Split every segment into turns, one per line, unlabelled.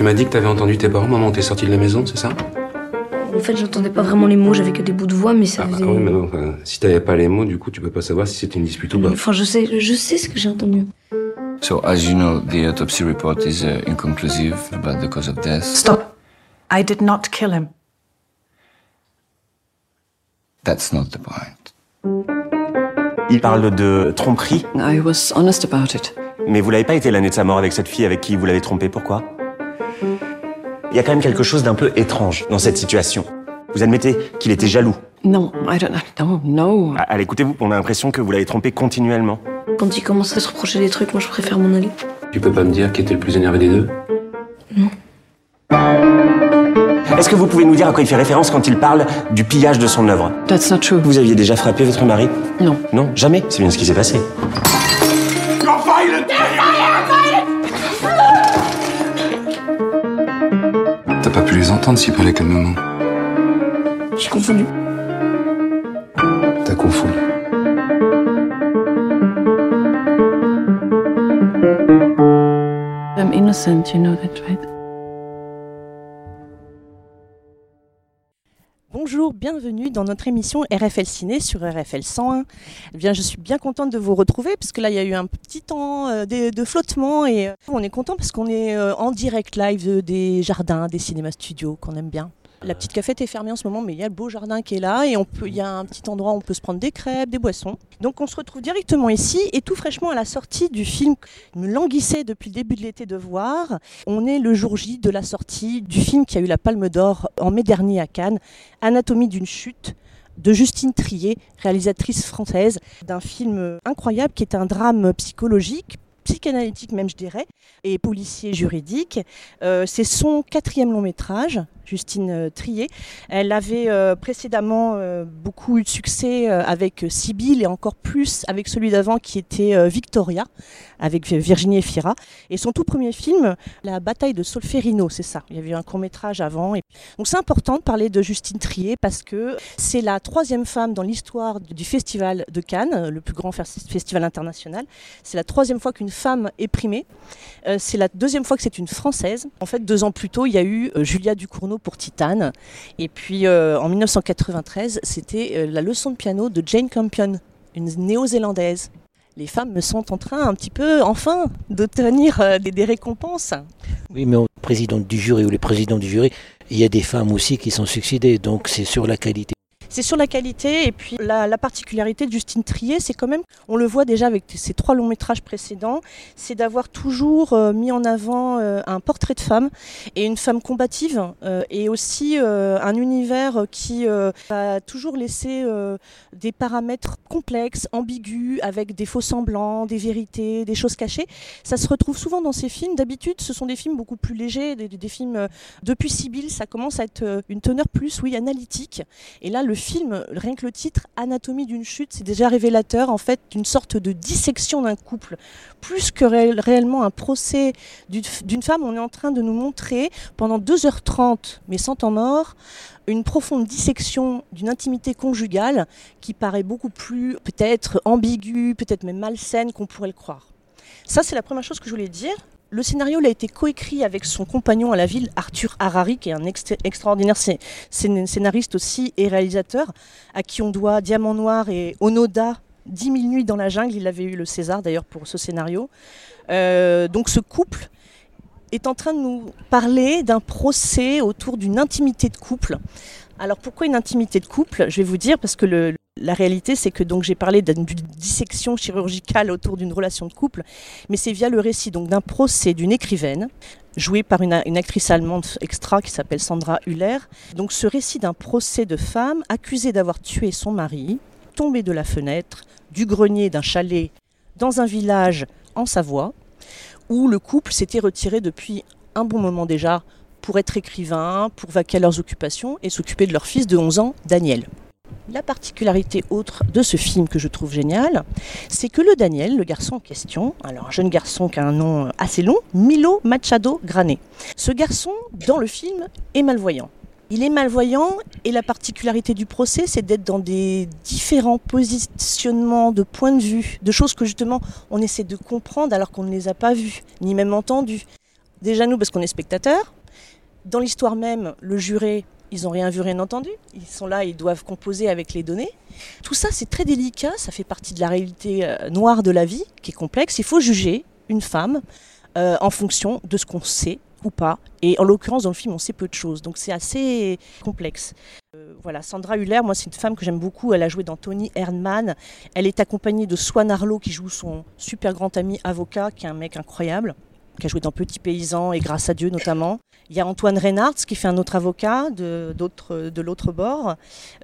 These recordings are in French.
Tu m'as dit que t'avais entendu tes parents, maman, t'es sorti de la maison, c'est ça?
En fait, j'entendais pas vraiment les mots, j'avais que des bouts de voix, mais ça
Ah
faisait.
oui, mais non, enfin, si t'avais pas les mots, du coup, tu peux pas savoir si c'était une dispute ou pas.
Enfin, je sais, je sais ce que j'ai entendu.
So, as you know, the autopsy report is uh, inconclusive about the cause of death.
Stop. I did not kill him.
That's not the point.
Il parle de tromperie,
I was honest about it.
mais vous l'avez pas été l'année de sa mort avec cette fille avec qui vous l'avez trompé, pourquoi? Il y a quand même quelque chose d'un peu étrange dans cette situation. Vous admettez qu'il était jaloux.
No, I don't know. No.
Ah, Allez, écoutez-vous, on a l'impression que vous l'avez trompé continuellement.
Quand il commence à se reprocher des trucs, moi je préfère m'en aller.
Tu peux pas me dire qui était le plus énervé des deux?
Est-ce que vous pouvez nous dire à quoi il fait référence quand il parle du pillage de son œuvre?
That's not true.
Vous aviez déjà frappé votre mari?
Non.
Non, jamais. C'est bien ce qui s'est passé.
T'as pas pu les entendre s'ils parlaient calmement.
J'ai confondu.
T'as confondu.
I'm innocent, you know that, right?
Bienvenue dans notre émission RFL Ciné sur RFL 101. Eh bien, je suis bien contente de vous retrouver parce que là, il y a eu un petit temps euh, de, de flottement et euh, on est content parce qu'on est euh, en direct live de- des jardins, des cinémas studios qu'on aime bien. La petite cafette est fermée en ce moment, mais il y a le beau jardin qui est là et on peut, il y a un petit endroit où on peut se prendre des crêpes, des boissons. Donc on se retrouve directement ici et tout fraîchement à la sortie du film que me languissait depuis le début de l'été de voir. On est le jour J de la sortie du film qui a eu la Palme d'Or en mai dernier à Cannes, Anatomie d'une chute de Justine Trier, réalisatrice française, d'un film incroyable qui est un drame psychologique psychanalytique même je dirais, et policier juridique. Euh, c'est son quatrième long métrage, Justine euh, Trier. Elle avait euh, précédemment euh, beaucoup eu de succès avec Sibylle et encore plus avec celui d'avant qui était Victoria, avec Virginie Efira. Et son tout premier film, La bataille de Solferino, c'est ça. Il y avait eu un court métrage avant. Donc c'est important de parler de Justine Trier parce que c'est la troisième femme dans l'histoire du Festival de Cannes, le plus grand fes- festival international. C'est la troisième fois qu'une femme est primée. C'est la deuxième fois que c'est une Française. En fait, deux ans plus tôt, il y a eu Julia Ducournau pour Titane. Et puis euh, en 1993, c'était euh, la leçon de piano de Jane Campion, une néo-zélandaise. Les femmes me sont en train un petit peu, enfin, d'obtenir euh, des, des récompenses.
Oui, mais au président du jury ou les présidents du jury, il y a des femmes aussi qui sont succédées, donc c'est sur la qualité.
C'est sur la qualité et puis la, la particularité de Justine Trier, c'est quand même, on le voit déjà avec ses trois longs métrages précédents, c'est d'avoir toujours euh, mis en avant euh, un portrait de femme et une femme combative euh, et aussi un univers qui va toujours laisser euh, des paramètres complexes, ambigus, avec des faux semblants, des vérités, des choses cachées. Ça se retrouve souvent dans ces films. D'habitude, ce sont des films beaucoup plus légers, des, des films depuis Sibylle, ça commence à être une teneur plus, oui, analytique. Et là, le film, rien que le titre, Anatomie d'une chute, c'est déjà révélateur en fait d'une sorte de dissection d'un couple. Plus que réel- réellement un procès d'une femme, on est en train de nous montrer pendant 2h30, mais sans temps mort, une profonde dissection d'une intimité conjugale qui paraît beaucoup plus peut-être ambiguë, peut-être même malsaine qu'on pourrait le croire. Ça, c'est la première chose que je voulais dire. Le scénario a été coécrit avec son compagnon à la ville, Arthur Harari, qui est un ex- extraordinaire scé- scén- scénariste aussi et réalisateur, à qui on doit Diamant Noir et Onoda, 10 000 nuits dans la jungle. Il avait eu le César d'ailleurs pour ce scénario. Euh, donc ce couple est en train de nous parler d'un procès autour d'une intimité de couple. Alors pourquoi une intimité de couple? Je vais vous dire parce que la réalité c'est que donc j'ai parlé d'une d'une dissection chirurgicale autour d'une relation de couple, mais c'est via le récit donc d'un procès d'une écrivaine jouée par une, une actrice allemande extra qui s'appelle Sandra Hüller. Donc ce récit d'un procès de femme accusée d'avoir tué son mari, tombée de la fenêtre, du grenier d'un chalet dans un village en Savoie, où le couple s'était retiré depuis un bon moment déjà pour être écrivain, pour vaquer à leurs occupations et s'occuper de leur fils de 11 ans, Daniel. La particularité autre de ce film que je trouve génial, c'est que le Daniel, le garçon en question, alors un jeune garçon qui a un nom assez long, Milo Machado Grané. Ce garçon, dans le film, est malvoyant. Il est malvoyant et la particularité du procès, c'est d'être dans des différents positionnements de points de vue, de choses que justement on essaie de comprendre alors qu'on ne les a pas vues, ni même entendues. Déjà nous parce qu'on est spectateurs. Dans l'histoire même, le juré, ils n'ont rien vu, rien entendu. Ils sont là, ils doivent composer avec les données. Tout ça, c'est très délicat. Ça fait partie de la réalité euh, noire de la vie, qui est complexe. Il faut juger une femme euh, en fonction de ce qu'on sait ou pas. Et en l'occurrence, dans le film, on sait peu de choses. Donc c'est assez complexe. Euh, voilà, Sandra Huller, moi, c'est une femme que j'aime beaucoup. Elle a joué dans Tony Erdmann. Elle est accompagnée de Swan Arlo, qui joue son super grand ami avocat, qui est un mec incroyable qui a joué dans Petit Paysan et Grâce à Dieu notamment. Il y a Antoine Reynards qui fait un autre avocat de, de l'autre bord,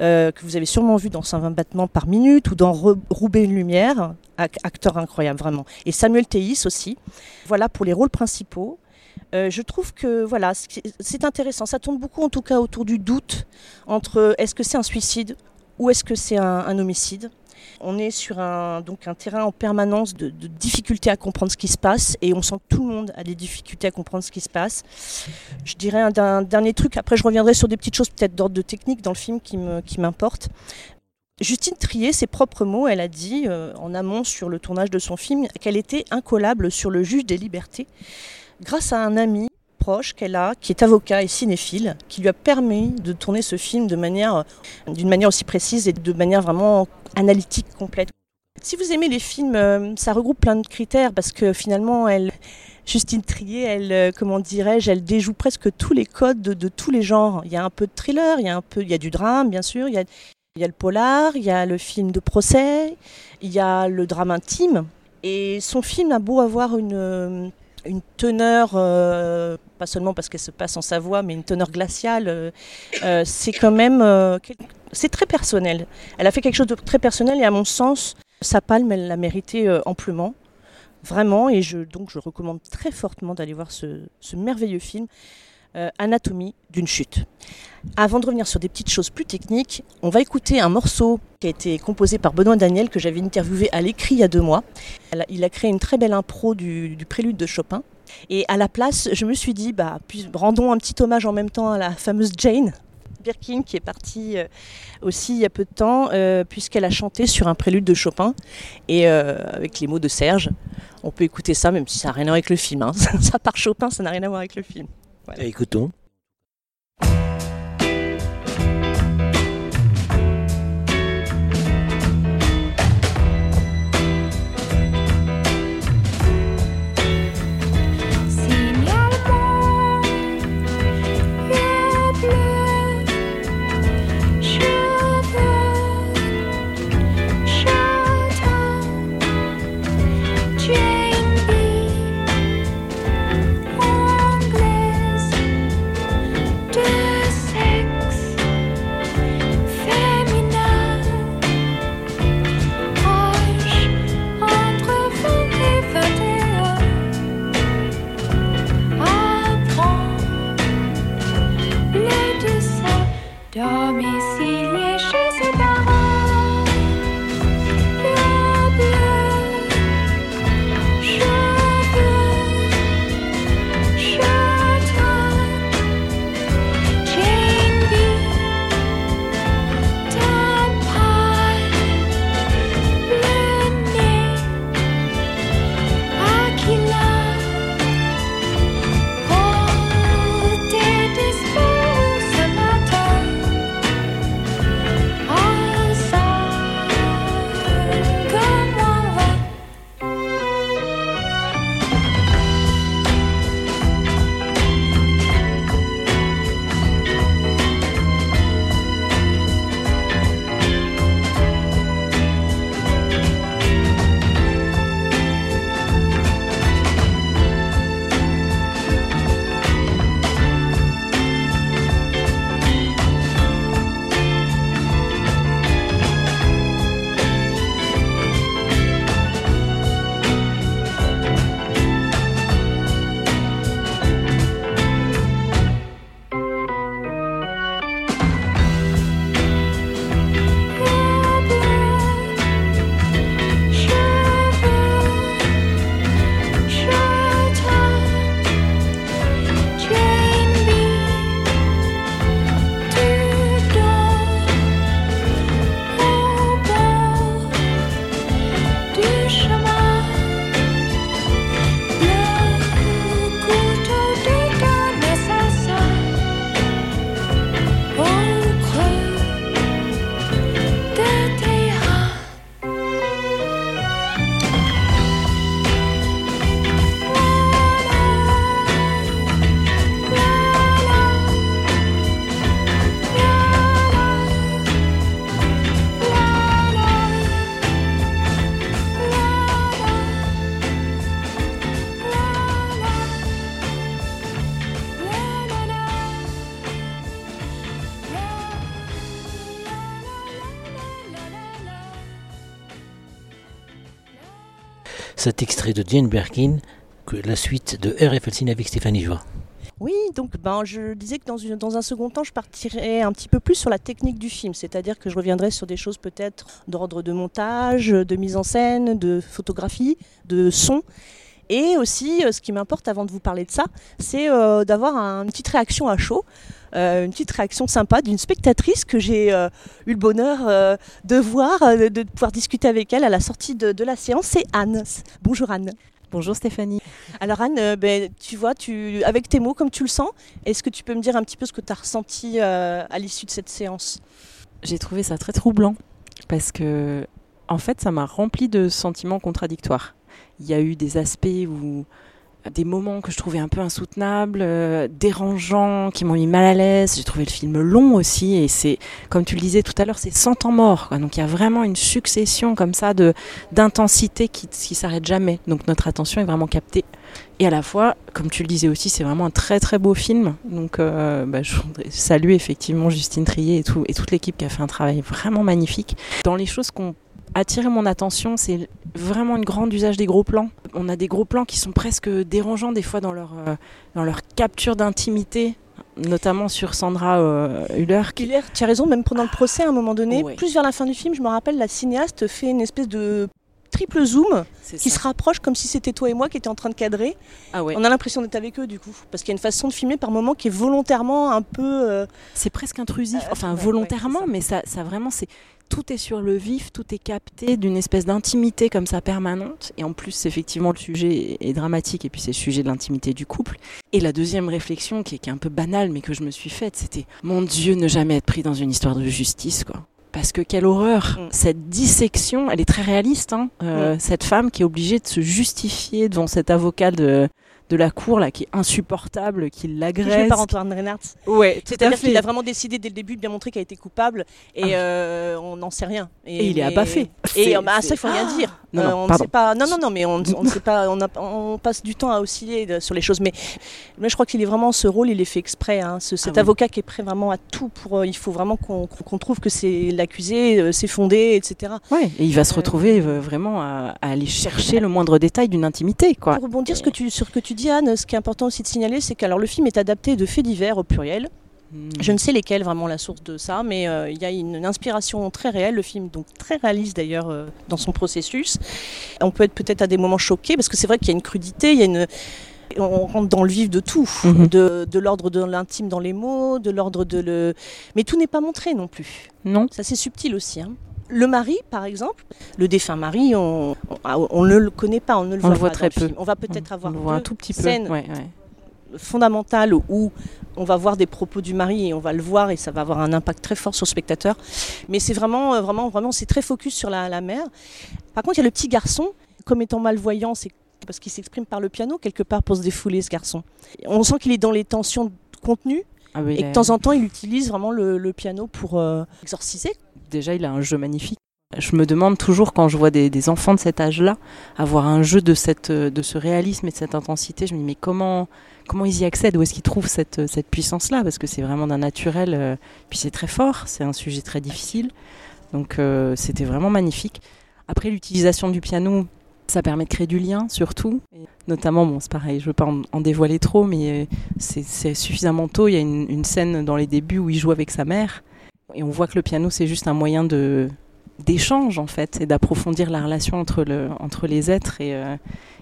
euh, que vous avez sûrement vu dans 120 battements par minute ou dans Roubaix une lumière, acteur incroyable vraiment. Et Samuel Théis aussi. Voilà pour les rôles principaux. Euh, je trouve que voilà, c'est intéressant. Ça tourne beaucoup en tout cas autour du doute entre est-ce que c'est un suicide ou est-ce que c'est un homicide? On est sur un, terrain en permanence de, difficultés à comprendre ce qui se passe et on sent que tout le monde a des difficultés à comprendre ce qui se passe. Je dirais un, dernier truc, après je reviendrai sur des petites choses peut-être d'ordre de technique dans le film qui m'importent. Justine Trier, ses propres mots, elle a dit euh, en amont sur le tournage de son film qu'elle était incollable sur le juge des libertés grâce à un ami qu'elle a, qui est avocat et cinéphile, qui lui a permis de tourner ce film de manière, d'une manière aussi précise et de manière vraiment analytique complète. Si vous aimez les films, euh, ça regroupe plein de critères parce que finalement, elle, Justine Trier, elle, euh, comment dirais-je, elle déjoue presque tous les codes de, tous les genres. Il y a un peu de thriller, il y a un peu, il y a du drame, bien sûr, il y il y a le polar, il y a le film de procès, il y a le drame intime. Et son film a beau avoir une une teneur, euh, pas seulement parce qu'elle se passe en Savoie, mais une teneur glaciale, euh, euh, c'est quand même, c'est très personnel. Elle a fait quelque chose de très personnel et à mon sens, sa palme, elle l'a mérité amplement, vraiment. Et je, donc je recommande très fortement d'aller voir ce, ce merveilleux film. Anatomie d'une chute. Avant de revenir sur des petites choses plus techniques, on va écouter un morceau qui a été composé par Benoît Daniel que j'avais interviewé à l'écrit il y a deux mois. Il a créé une très belle impro du, prélude de Chopin. Et à la place, je me suis dit, bah, rendons un petit hommage en même temps à la fameuse Jane Birkin qui est partie euh, aussi il y a peu de temps, euh, puisqu'elle a chanté sur un prélude de Chopin et euh, avec les mots de Serge. On peut écouter ça, même si ça n'a rien à voir avec le film. Hein. ça part Chopin, ça n'a rien à voir avec le film.
Écoutons. Cet extrait de Jane Birkin, la suite de RFLC avec Stéphanie Joie.
Oui, donc ben, je disais que dans, une, dans un second temps, je partirais un petit peu plus sur la technique du film, c'est-à-dire que je reviendrai sur des choses peut-être d'ordre de montage, de mise en scène, de photographie, de son. Et aussi, euh, ce qui m'importe avant de vous parler de ça, c'est euh, d'avoir un- une petite réaction à chaud, une petite réaction sympa d'une spectatrice que j'ai euh, eu le bonheur euh, de voir, euh, de pouvoir discuter avec elle à la sortie de, de la séance. C'est Anne. Bonjour Anne.
Bonjour Stéphanie.
Alors Anne, euh, ben, tu vois, tu, avec tes mots comme tu le sens, est-ce que tu peux me dire un petit peu ce que tu as ressenti euh, à l'issue de cette séance?
J'ai trouvé ça très troublant parce que, en fait, ça m'a rempli de sentiments contradictoires. Il y a eu des aspects où des moments que je trouvais un peu insoutenables, euh, dérangeants, qui m'ont mis mal à l'aise. J'ai trouvé le film long aussi et c'est, comme tu le disais tout à l'heure, c'est 100 ans morts. quoi. Donc il y a vraiment une succession comme ça de d'intensité qui qui s'arrête jamais. Donc notre attention est vraiment captée. Et à la fois, comme tu le disais aussi, c'est vraiment un très très beau film. Donc euh, bah, je voudrais saluer effectivement Justine Trier et, tout, et toute l'équipe qui a fait un travail vraiment magnifique. Dans les choses qui ont attiré mon attention, c'est vraiment une grande usage des gros plans. On a des gros plans qui sont presque dérangeants des fois dans leur, euh, dans leur capture d'intimité, notamment sur Sandra euh, Hüller. qui-
tu as raison, même pendant le procès à un moment donné, plus vers la fin du film, je me rappelle, la cinéaste fait une espèce de triple zoom qui se rapproche comme si c'était toi et moi qui étions en train de cadrer.
Ah ouais.
On a l'impression d'être avec eux du coup, parce qu'il y a une façon de filmer par moment qui est volontairement un peu... euh,
C'est presque intrusif,
Euh,
enfin
ouais,
volontairement,
ouais, c'est ça.
mais ça, ça vraiment, c'est tout est sur le vif, tout est capté d'une espèce d'intimité comme ça permanente. Et en plus, effectivement, le sujet est dramatique et puis c'est le sujet de l'intimité du couple. Et la deuxième réflexion, qui est, qui est un peu banale, mais que je me suis faite, c'était mon Dieu, ne jamais être pris dans une histoire de justice, quoi. Parce que quelle horreur
Mm.
Cette dissection, elle est très réaliste. Hein Euh, Cette femme qui est obligée de se justifier devant cet avocat de, de la cour là, qui est insupportable, qui l'agresse.
par Antoine Reinhardt.
Ouais,
C'est-à-dire qu'il a vraiment décidé dès le début de bien montrer qu'il a été coupable et
Ah.
euh, on n'en sait rien.
Et il est abaffé.
Et
C'est-
euh, bah, ça, il faut rien dire.
Non,
Euh, on ne sait pas. Non, non, non, mais on, on ne sait pas. On, a- on passe du temps à osciller de- sur les choses. Mais, mais je crois qu'il est vraiment ce rôle, il est fait exprès. hein. Ce- cet
Ah oui.
avocat qui est prêt vraiment à tout pour. euh, il faut vraiment qu'on trouve que c'est l'accusé, euh, c'est fondé, etc.
Ouais, et il va se
Euh,
retrouver vraiment à, à aller chercher le moindre détail d'une intimité, quoi.
Pour rebondir ce que tu, sur ce que tu dis, Anne, ce qui est important aussi de signaler, c'est que alors, le film est adapté de faits divers au pluriel.
Hmm.
Je ne sais lesquels vraiment la source de ça, mais euh, il y a une, une inspiration très réelle, le film donc très réaliste d'ailleurs euh, dans son processus. On peut être peut-être à des moments choqués parce que c'est vrai qu'il y a une crudité, il y a une on rentre dans le vif de tout,
Mhm.
de, de l'ordre de l'intime dans les mots, de l'ordre de le, mais tout n'est pas montré non plus.
Non.
Ça c'est subtil aussi. hein. Le mari, par exemple, le défunt mari, on, on, on ne le connaît pas, on ne le
On
voit
le voit
pas
très peu.
film. On va peut-être
On
avoir
le voit un tout petit peu. Ouais, ouais.
Fondamentale où on va voir des propos du mari et on va le voir et ça va avoir un impact très fort sur le spectateur. Mais c'est vraiment, euh, vraiment, vraiment, c'est très focus sur la, la mère. Par contre, il y a le petit garçon, comme étant malvoyant, c'est parce qu'il s'exprime par le piano quelque part pour se défouler, ce garçon. On sent qu'il est dans les tensions contenues
Ah oui,
et que de temps en temps, il utilise vraiment le, le piano pour euh, exorciser.
déjà, il a un jeu magnifique. Je me demande toujours quand je vois des, enfants de cet âge-là avoir un jeu de, cette, euh, de ce réalisme et de cette intensité. Je me dis, mais comment, comment ils y accèdent? Où est-ce qu'ils trouvent cette, cette puissance-là? Parce que c'est vraiment d'un naturel. euh, puis c'est très fort, c'est un sujet très difficile. Donc euh, c'était vraiment magnifique. Après, l'utilisation du piano, ça permet de créer du lien, surtout. Notamment, bon, c'est pareil, je ne veux pas en, dévoiler trop, mais euh, c'est suffisamment tôt. Il y a une scène dans les débuts où il joue avec sa mère. Et on voit que le piano, c'est juste un moyen de d'échange en fait et d'approfondir la relation entre, le, entre les êtres et euh,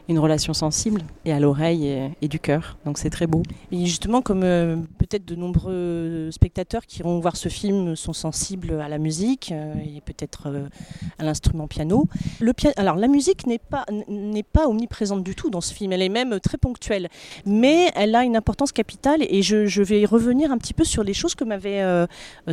une relation sensible et à l'oreille et, du cœur. Donc c'est très beau.
Et justement, comme euh, peut-être de nombreux spectateurs qui vont voir ce film sont sensibles à la musique euh, et peut-être euh, à l'instrument piano, le pia- alors la musique n'est pas pas omniprésente du tout dans ce film. Elle est même très ponctuelle, mais elle a une importance capitale. Et je, je vais revenir un petit peu sur les choses que m'avait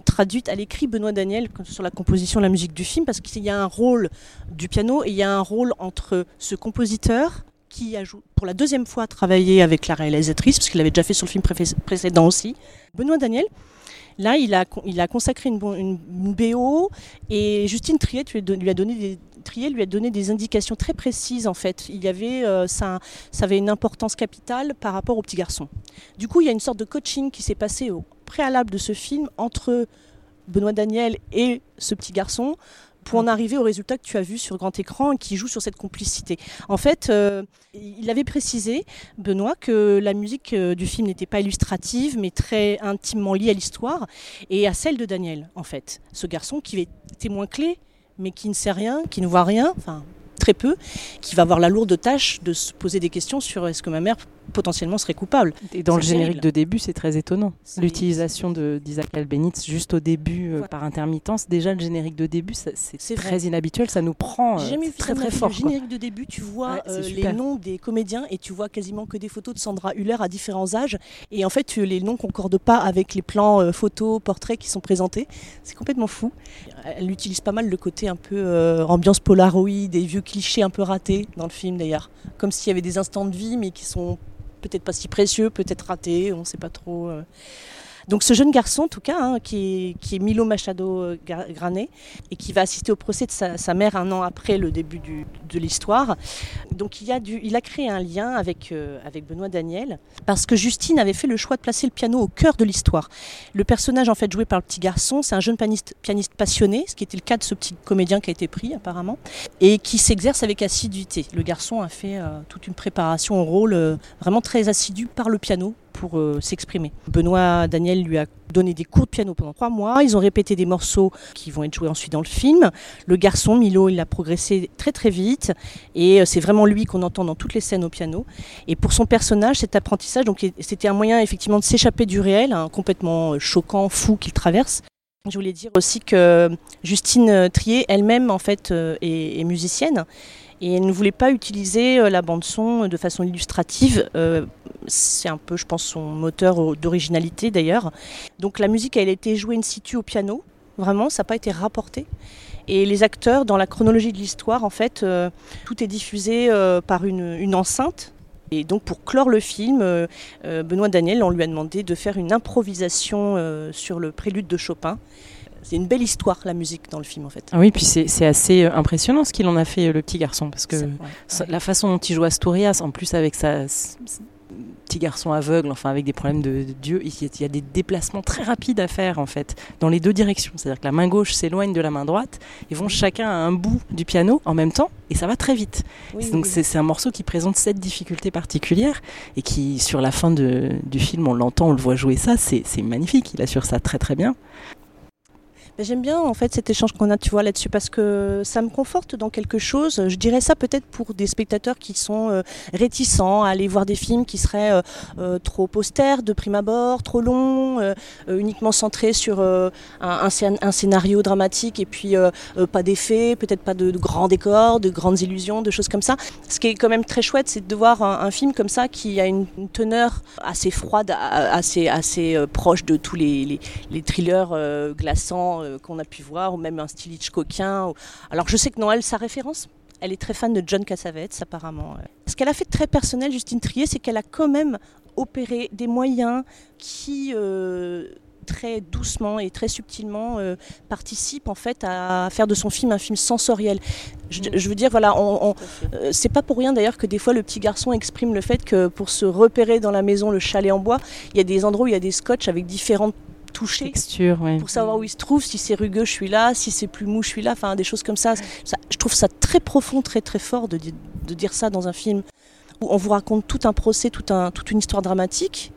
traduites à l'écrit Benoît Daniel sur la composition de la musique du film, parce qu'il y a un rôle du piano et il y a un rôle entre ce compositeur qui a pour la deuxième fois travaillé avec la réalisatrice, parce qu'il avait déjà fait sur le film précédent aussi, Benoît Daniel. Là, il a, consacré une, BO et Justine Triet lui a, donné des, Triet lui a donné des indications très précises en fait. Il y avait, euh, ça avait une importance capitale par rapport au petit garçon. Du coup, il y a une sorte de coaching qui s'est passé au préalable de ce film entre Benoît Daniel et ce petit garçon pour en arriver au résultat que tu as vu sur grand écran et qui joue sur cette complicité. En fait, euh, il avait précisé, Benoît, que la musique euh, du film n'était pas illustrative, mais très intimement liée à l'histoire et à celle de Daniel, en fait. Ce garçon qui est témoin clé, mais qui ne sait rien, qui ne voit rien, enfin très peu, qui va avoir la lourde tâche de se poser des questions sur est-ce que ma mère potentiellement serait coupable.
Et dans le générique
terrible.
de début, c'est très étonnant. L'utilisation d'Isaac Albéniz juste au début euh, par intermittence. Déjà, le générique de début, c'est très
vrai.
inhabituel. Ça nous prend euh,
jamais vu
très très
vie.
fort.
Le générique de début, tu vois
Ouais,
euh, les noms des comédiens et tu vois quasiment que des photos de Sandra Hüller à différents âges. Et en fait, tu- les noms concordent pas avec les plans euh, photos, portraits qui sont présentés. C'est complètement fou. Elle utilise pas mal le côté un peu euh, ambiance polaroid, des vieux clichés un peu ratés dans le film d'ailleurs. Comme s'il y avait des instants de vie, mais qui sont peut-être pas si précieux, peut-être ratés, on sait pas trop. Donc ce jeune garçon, en tout cas, hein, qui, est, Milo Machado euh, Gra- Granet, et qui va assister au procès de sa, mère un an après le début de l'histoire. Donc il, a créé un lien avec, euh, avec Benoît Daniel, parce que Justine avait fait le choix de placer le piano au cœur de l'histoire. Le personnage en fait joué par le petit garçon, c'est un jeune pianiste, passionné, ce qui était le cas de ce petit comédien qui a été pris apparemment, et qui s'exerce avec assiduité. Le garçon a fait euh, toute une préparation au rôle vraiment très assidue par le piano pour euh, s'exprimer. Benoît Daniel lui a donné des cours de piano pendant trois mois. Ils ont répété des morceaux qui vont être joués ensuite dans le film. Le garçon, Milo, il a progressé très très vite et euh, c'est vraiment lui qu'on entend dans toutes les scènes au piano. Et pour son personnage, cet apprentissage, donc c'était un moyen effectivement de s'échapper du réel, hein, complètement euh, choquant, fou qu'il traverse. Je voulais dire aussi que Justine Trier elle-même en fait est musicienne et elle ne voulait pas utiliser euh, la bande son de façon illustrative. Euh, c'est un peu, je pense, son moteur euh, d'originalité d'ailleurs. Donc la musique, elle a été jouée in situ au piano. Vraiment, ça n'a pas été rapporté. Et les acteurs, dans la chronologie de l'histoire, en fait, euh, tout est diffusé euh, par une, enceinte. Et donc pour clore le film, euh, euh, Benoît Daniel, on lui a demandé de faire une improvisation euh, sur le prélude de Chopin. C'est une belle histoire, la musique, dans le film, en fait.
Ah oui, puis c'est assez euh, impressionnant ce qu'il en a fait, euh, le petit garçon, parce que
ouais.
la façon dont il joue Asturias, en plus avec sa petit garçon aveugle, enfin avec des problèmes de, de Dieu, il y, a, des déplacements très rapides à faire en fait, dans les deux directions. C'est-à-dire que la main gauche s'éloigne de la main droite, ils vont chacun à un bout du piano en même temps, et ça va très vite.
Oui,
Donc
oui,
c'est un morceau qui présente cette difficulté particulière et qui, sur la fin de- du film, on l'entend, on le voit jouer ça, c'est magnifique. Il assure ça très très bien.
J'aime bien en fait cet échange qu'on a, tu vois, là-dessus, parce que ça me conforte dans quelque chose. Je dirais ça peut-être pour des spectateurs qui sont euh, réticents à aller voir des films qui seraient euh, euh, trop austères de prime abord, trop longs, uniquement centrés sur un, un scén- un scénario dramatique et puis pas d'effets, peut-être pas de, grands décors, de grandes illusions, de choses comme ça. Ce qui est quand même très chouette, c'est de voir un, film comme ça qui a une, teneur assez froide, assez, proche de tous les, thrillers glaçants euh, qu'on a pu voir, ou même un style Hitchcockien. ou- Alors je sais que non, elle, sa référence, elle est très fan de John Cassavetes apparemment. Ce qu'elle a fait de très personnel, Justine Trier, c'est qu'elle a quand même opéré des moyens qui... euh, très doucement et très subtilement euh, participent en fait à faire de son film un film sensoriel. Je, je veux dire voilà, on, on- euh, c'est pas pour rien d'ailleurs que des fois le petit garçon exprime le fait que pour se repérer dans la maison, le chalet en bois, il y a des endroits où il y a des scotch avec différentes touchés
Texture, ouais.
pour savoir où il se trouve, si c'est rugueux, je suis là, si c'est plus mou, je suis là, enfin des choses comme ça. Ça- Je trouve ça très profond, très très fort de, de dire ça dans un film où on vous raconte tout un procès, tout un, toute une histoire dramatique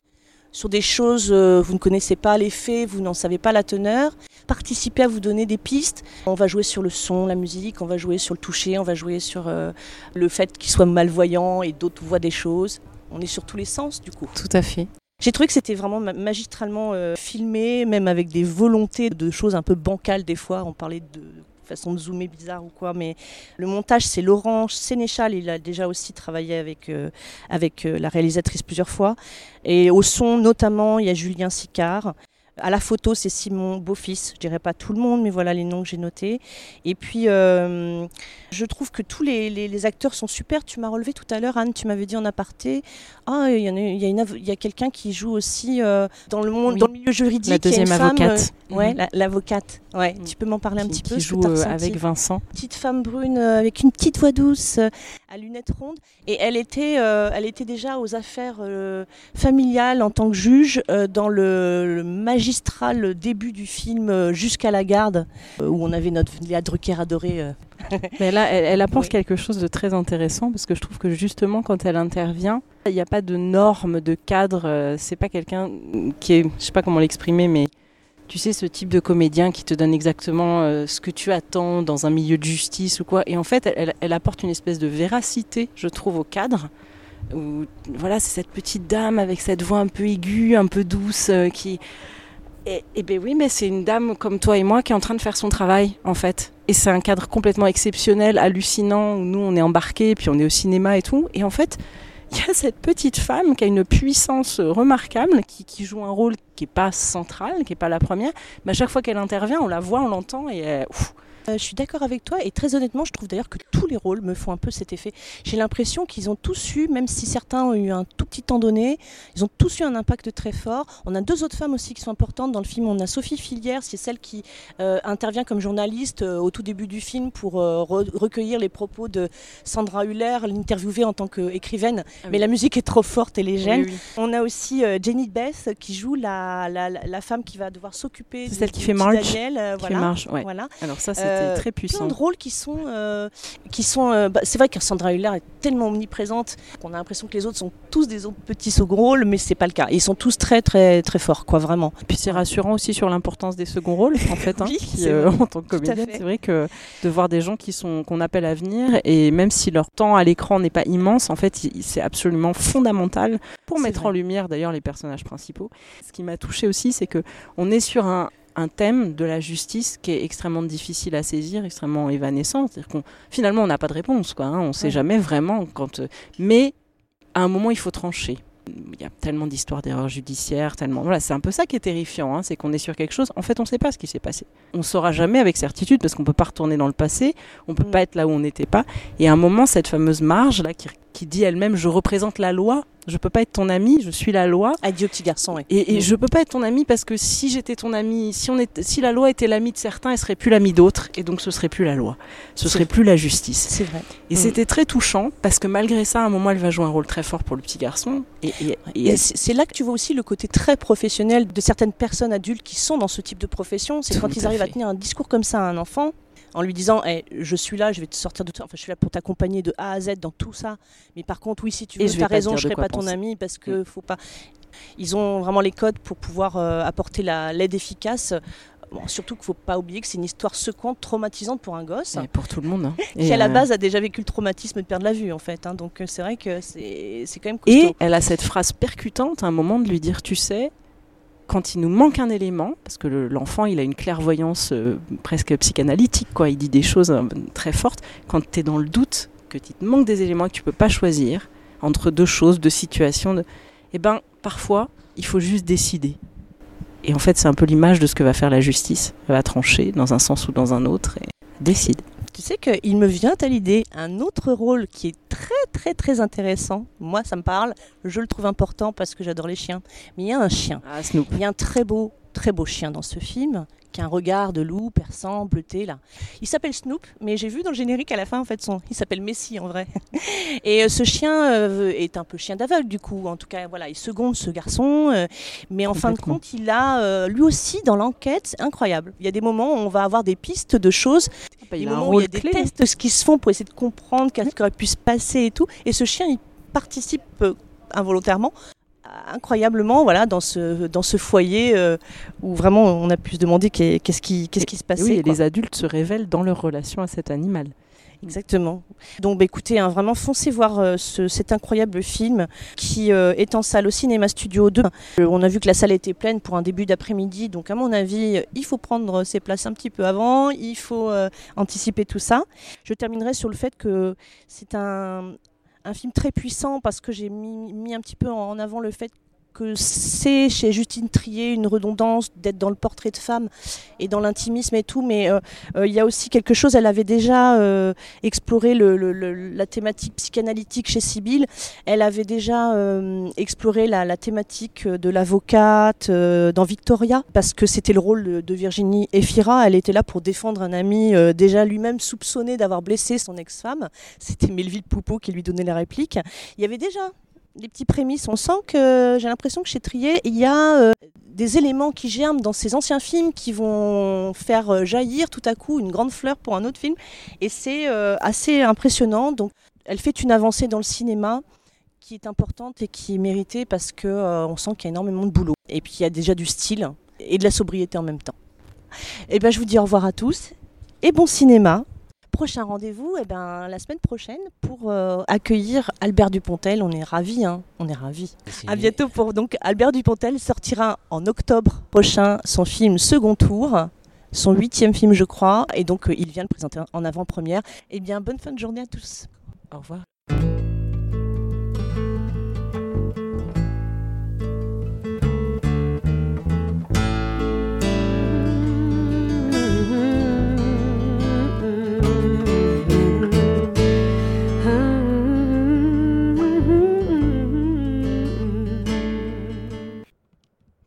sur des choses, euh, vous ne connaissez pas les faits, vous n'en savez pas la teneur. Participer à vous donner des pistes. On va jouer sur le son, la musique, on va jouer sur le toucher, on va jouer sur euh, le fait qu'il soit malvoyant et d'autres voient des choses. On est sur tous les sens du coup.
Tout à fait.
J'ai trouvé que c'était vraiment ma- magistralement euh, filmé, même avec des volontés de choses un peu bancales des fois. On parlait de façon de zoomer bizarre ou quoi, mais le montage c'est Laurent Sénéchal, il a déjà aussi travaillé avec, euh, avec euh, la réalisatrice plusieurs fois. Et au son notamment, il y a Julien Sicard. À la photo, c'est Simon Beaufils. Je dirais pas tout le monde, mais voilà les noms que j'ai notés. Et puis, euh, je trouve que tous les, les- les acteurs sont super. Tu m'as relevé tout à l'heure, Anne, tu m'avais dit en aparté. Ah, il y, a- y quelqu'un qui joue aussi euh, dans, le monde,
Oui.
dans le milieu juridique.
La deuxième
femme,
avocate.
euh, ouais, la- l'avocate. Ouais,
Mhm.
Tu peux m'en parler un
qui,
petit
qui
peu que
joue euh, avec Vincent.
petite femme brune avec une petite voix douce, à lunettes rondes. Et elle était, elle était déjà aux affaires familiales en tant que juge dans le, le magistral début du film euh, jusqu'à la garde, euh, où on avait notre Léa Drucker adorée. euh.
Mais là, elle, elle apporte
Oui.
quelque chose de très intéressant parce que je trouve que justement, quand elle intervient, il n'y a pas de normes, de cadre. euh, C'est pas quelqu'un qui est, je sais pas comment l'exprimer, mais tu sais, ce type de comédien qui te donne exactement euh, ce que tu attends dans un milieu de justice ou quoi. Et en fait, elle, elle apporte une espèce de véracité, je trouve, au cadre. Où, voilà, c'est cette petite dame avec cette voix un peu aiguë, un peu douce, euh, qui. Et, et ben oui, mais c'est une dame comme toi et moi qui est en train de faire son travail, en fait. Et c'est un cadre complètement exceptionnel, hallucinant, où nous on est embarqués, puis on est au cinéma et tout. Et en fait, il y a cette petite femme qui a une puissance remarquable, qui, qui joue un rôle qui n'est pas central, qui n'est pas la première. Mais à chaque fois qu'elle intervient, on la voit, on l'entend, et euh, ouf,
Euh, je suis d'accord avec toi et très honnêtement, je trouve d'ailleurs que tous les rôles me font un peu cet effet. J'ai l'impression qu'ils ont tous eu, même si certains ont eu un tout petit temps donné, ils ont tous eu un impact très fort. On a deux autres femmes aussi qui sont importantes dans le film. On a Sophie Filière, c'est celle qui euh, intervient comme journaliste euh, au tout début du film pour re- recueillir les propos de Sandra Huller, l'interviewer en tant qu'écrivaine.
Ah oui.
Mais la musique est trop forte et les gêne.
oui, oui.
On a aussi Jenny Beth qui joue la, la, la- la femme qui va devoir s'occuper
C'est
du-
celle qui fait Marge,
Daniel,
qui
voilà.
fait Marge, ouais.
Voilà.
Alors ça, c'était
Euh,
très
Plein
puissant.
de rôles qui sont, euh, qui sont. euh, bah, c'est vrai que Sandra Hüller est tellement omniprésente qu'on a l'impression que les autres sont tous des autres petits second rôles, mais c'est pas le cas. Ils sont tous très très très forts, quoi, vraiment.
Puis c'est rassurant aussi sur l'importance des seconds rôles, en fait, hein,
Oui,
qui,
c'est
euh, en tant que comédienne. C'est vrai que de voir des gens qui sont qu'on appelle à venir, et même si leur temps à l'écran n'est pas immense, en fait, c'est absolument fondamental pour mettre
vrai.
en lumière d'ailleurs les personnages principaux. Ce qui m'a touché aussi, c'est que on est sur un un thème de la justice qui est extrêmement difficile à saisir, extrêmement évanescent. C'est-à-dire qu'on finalement on n'a pas de réponse, quoi. hein. On ne sait
Ouais.
jamais vraiment quand. euh, Mais à un moment, il faut trancher. Il y a tellement d'histoires d'erreurs judiciaires, tellement. Voilà, c'est un peu ça qui est terrifiant, hein, c'est qu'on est sur quelque chose. En fait, on ne sait pas ce qui s'est passé. On ne saura jamais avec certitude parce qu'on ne peut pas retourner dans le passé, on ne peut
Mm.
pas être là où on n'était pas. Et à un moment, cette fameuse marge là qui, qui dit elle-même Je représente la loi, je ne peux pas être ton ami, je suis la loi.
Dit au petit garçon, ouais.
Et, et
Mm.
je peux pas être ton ami parce que si j'étais ton ami, si, on est, si la loi était l'ami de certains, elle serait plus l'ami d'autres, et donc ce serait plus la loi, ce serait plus la justice.
C'est vrai.
Et
Mm.
c'était très touchant parce que malgré ça, à un moment, elle va jouer un rôle très fort pour le petit garçon. Et, et- et
Et
elle-
c'est là que tu vois aussi le côté très professionnel de certaines personnes adultes qui sont dans ce type de profession. C'est quand ils arrivent à tenir un discours comme ça à un enfant, en lui disant Eh, Je suis là, je vais te sortir de tout. Enfin, je suis là pour t'accompagner de A à Z dans tout ça. Mais par contre, oui, si tu veux, tu as raison, je
de
serai pas ton ami parce que faut pas. Ils ont vraiment les codes pour pouvoir euh, apporter la- l'aide efficace. Bon, surtout qu'il faut pas oublier que c'est une histoire secouante, traumatisante pour un gosse.
et pour tout le monde. hein.
Qui à la
euh,
base a déjà vécu le traumatisme de perdre la vue en fait. hein. Donc euh, c'est vrai que c'est c'est quand même costaud.
Et elle a cette phrase percutante à un moment de lui dire, tu sais, quand il nous manque un élément, parce que le- l'enfant il a une clairvoyance euh, presque psychanalytique, quoi. il dit des choses euh, très fortes, quand tu es dans le doute, que tu te manques des éléments et que tu peux pas choisir entre deux choses, deux situations, eh ben parfois il faut juste décider. Et en fait c'est un peu l'image de ce que va faire la justice, elle va trancher dans un sens ou dans un autre et décide.
Tu sais qu'il me vient à l'idée un autre rôle qui est très très très intéressant. Moi, ça me parle. Je le trouve important parce que j'adore les chiens. Mais il y a un chien.
Ah Snoop.
Il y a un très beau, très beau chien dans ce film qui a un regard de loup perçant, bleuté là. Il s'appelle Snoop, mais j'ai vu dans le générique à la fin en fait son, il s'appelle Messi en vrai. Et euh, ce chien euh, est un peu chien d'aveugle du coup. En tout cas, voilà, il seconde ce garçon, euh, mais en fin de compte, il a lui aussi dans l'enquête, c'est incroyable. Il y a des moments où on va avoir des pistes de choses
Bah,
des
il a un
moments où il y a des
clé.
tests de ce qui se font pour essayer de comprendre qu'est-ce qui aurait pu se passer et tout. Et ce chien, il participe involontairement, incroyablement, voilà, dans ce dans ce foyer euh, où vraiment on a pu se demander qu'est- qu'est-ce qui qu'est-ce qui se passait.
oui, et les adultes se révèlent dans leur relation à cet animal.
Exactement. Donc, bah, écoutez, hein, vraiment, foncez voir euh, ce- cet incroyable film qui euh, est en salle au Cinéma Studio 2. Euh, on a vu que la salle était pleine pour un début d'après-midi. Donc, à mon avis, il faut prendre ses places un petit peu avant. Il faut anticiper tout ça. Je terminerai sur le fait que c'est un, un film très puissant parce que j'ai mis, un petit peu en avant le fait que c'est chez Justine Trier une redondance d'être dans le portrait de femme et dans l'intimisme et tout, mais euh, euh, il y a aussi quelque chose, elle avait déjà euh, exploré la thématique psychanalytique chez Sibylle, elle avait déjà exploré la, thématique de l'avocate dans Victoria, parce que c'était le rôle de, Virginie Efira, elle était là pour défendre un ami déjà lui-même soupçonné d'avoir blessé son ex-femme, c'était Melville Poupeau qui lui donnait la réplique, il y avait déjà des petits prémices. On sent que j'ai l'impression que chez Trier, il y a euh, des éléments qui germent dans ces anciens films qui vont faire euh, jaillir tout à coup une grande fleur pour un autre film. Et c'est euh, assez impressionnant. Donc, elle fait une avancée dans le cinéma qui est importante et qui est méritée parce que euh, on sent qu'il y a énormément de boulot. Et puis il y a déjà du style et de la sobriété en même temps. Et ben je vous dis au revoir à tous et bon cinéma. Prochain rendez-vous eh ben, la semaine prochaine pour euh, accueillir Albert Dupontel. On est ravis, hein on est ravis. À bientôt pour donc Albert Dupontel sortira en octobre prochain son film Second Tour, son huitième film je crois, et donc euh, il vient le présenter en avant-première. Eh bien bonne fin de journée à tous.
Au revoir.